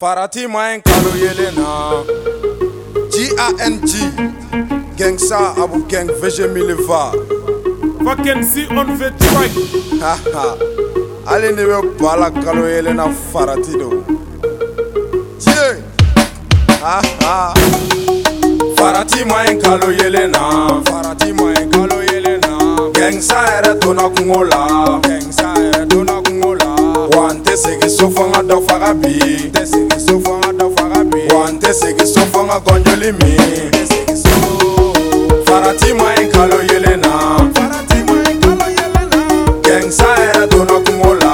Parati mayen kaloye lena G-A-N-G Geng sa abu genk veje miliva Faken si onve trike Ha ha Alin ewe bala kaloye lena farati do G-A-N-G Ha ha Parati mayen kaloye lena Parati mayen kaloye lena Geng sa ere tona kongola Geng sa ere tona kongola Wante segi sou fang adok faga bi magonjoli mi farati ma i kalo yelen na gɛngsa yɛrɛ donna kungo la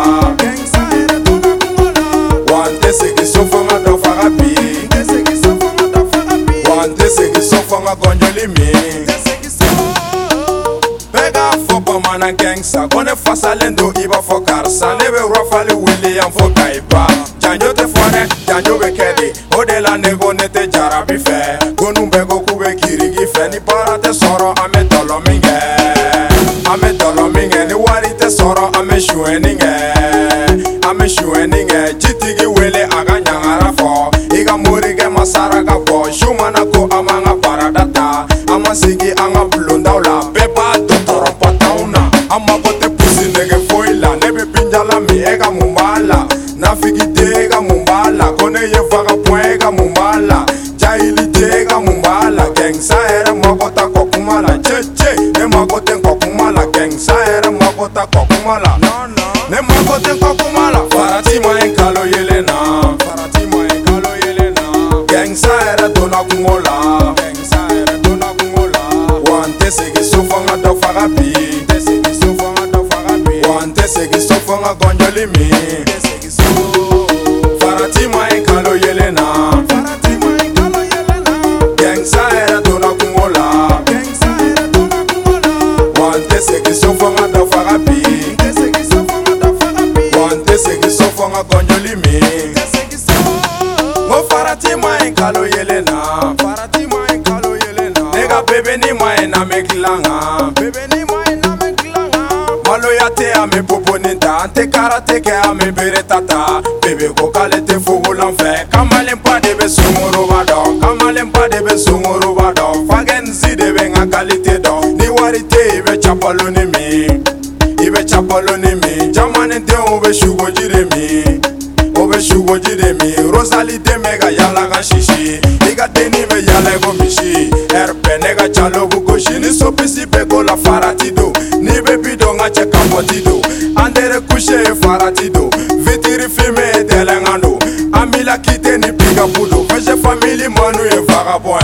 wa n tɛ segi so fɔ n ka dɔ faga bi wa n tɛ segi so fɔ n ka gɔnjoli mi bɛɛ k'a fɔ bamanan gɛngsa ko ne fasalen don i b'a fɔ karisa ne bɛ rɔfali wuli yan fɔ kayiba janjo tɛ fɔ dɛ janjo bɛ kɛ de odela nebone te jarabi fɛ konubɛko kube kirigi fɛ ni baara tɛ sɔrɔ an bɛ tɔlɔ min kɛ an bɛ tɔlɔ min kɛ ni wari tɛ sɔrɔ an bɛ suɛni kɛ an bɛ suɛni kɛ jitigi wele a ka ɲagara fɔ i ka morikɛ ma saraka bɔ su mana ko an b'an ka barada ta an ma sigi an ka bulondaw la bɛɛ b'a to tɔrɔpɔtaw na an mago tɛ pusi nege foyi la ne bɛ binjala min e ka mun b'a la n'a fi k'i. gengsa yɛrɛ magɔta kɔ kuma la jeje ne mago tɛ kɔ kuma la gengsa yɛrɛ magɔta kɔ kuma la ne mago tɛ kɔ kuma la farati ma ye kalo yelen na farati ma ye kalo yelen na gengsa yɛrɛ donna kungo la gengsa yɛrɛ donna kungo la wa n tɛ segin so fɔ n ka dɔ faga bi n tɛ segin so fɔ n ka dɔ faga bi wa n tɛ segin so fɔ n ka gɔnjɔli min me klanga Bebe ni mai na me klanga Maloya te a me poponinta Te karate ke a me bere tata Bebe ko kale te fugulan fe Kamalen pa de be sunguru ba don pa de be sunguru ba don de be nga kalite Ni wari te ibe chapalo ni mi Ibe chapalo ni mi Jamani te ube shugo jire mi Ube shugo jire mi Rosali mega yala ka shishi kateni be yala ko misi ɛrɛpɛ ne ka ca lokuko sini sopisi bɛ ko la farati do ni be bi don ka cɛ ka bɔti do an dere kushe ye farati do vitiri fime ye dɛlɛngan do an bila kite ni pikapu do fɛsɛ famili manu ye vagabɔn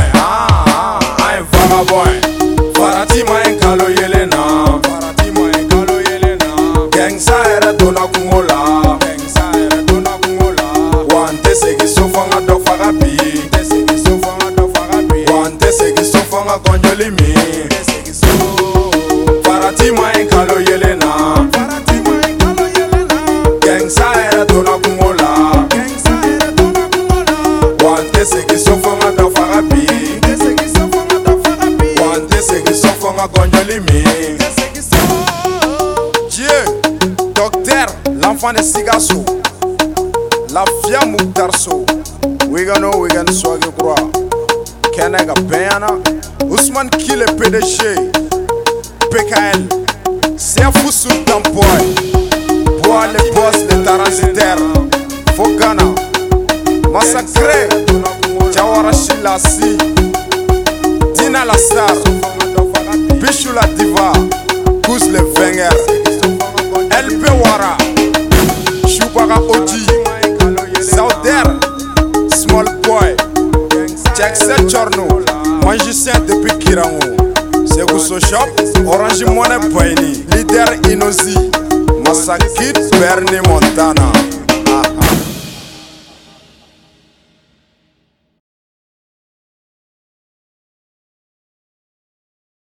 nga kɔnjɔli min faratima ye kalo yelen na gɛngsa yɛrɛ donna kungo la wa n tɛ segin so fɔ nga dɔ faga bi wa n tɛ segin so fɔ nga kɔnjɔli min dieu docteur l'enfant de sigaso lafia muktarso wigano wigan swage kura Kenega Bena, Ousmane Kile PDG, PKL, Siafou Sultan Boy, Bois les boss des Taranzitaires, Fogana, Massacré, Jawara Shilassi, Dina Lassar, Bichou la Diva, Kous le Wenger, LP Wara, Choubaga Odi. Axel Chorno, magicien depuis Kirango. Seguso Shop, Orange Money Baini, leader Inozi, Masakit Bernie Montana.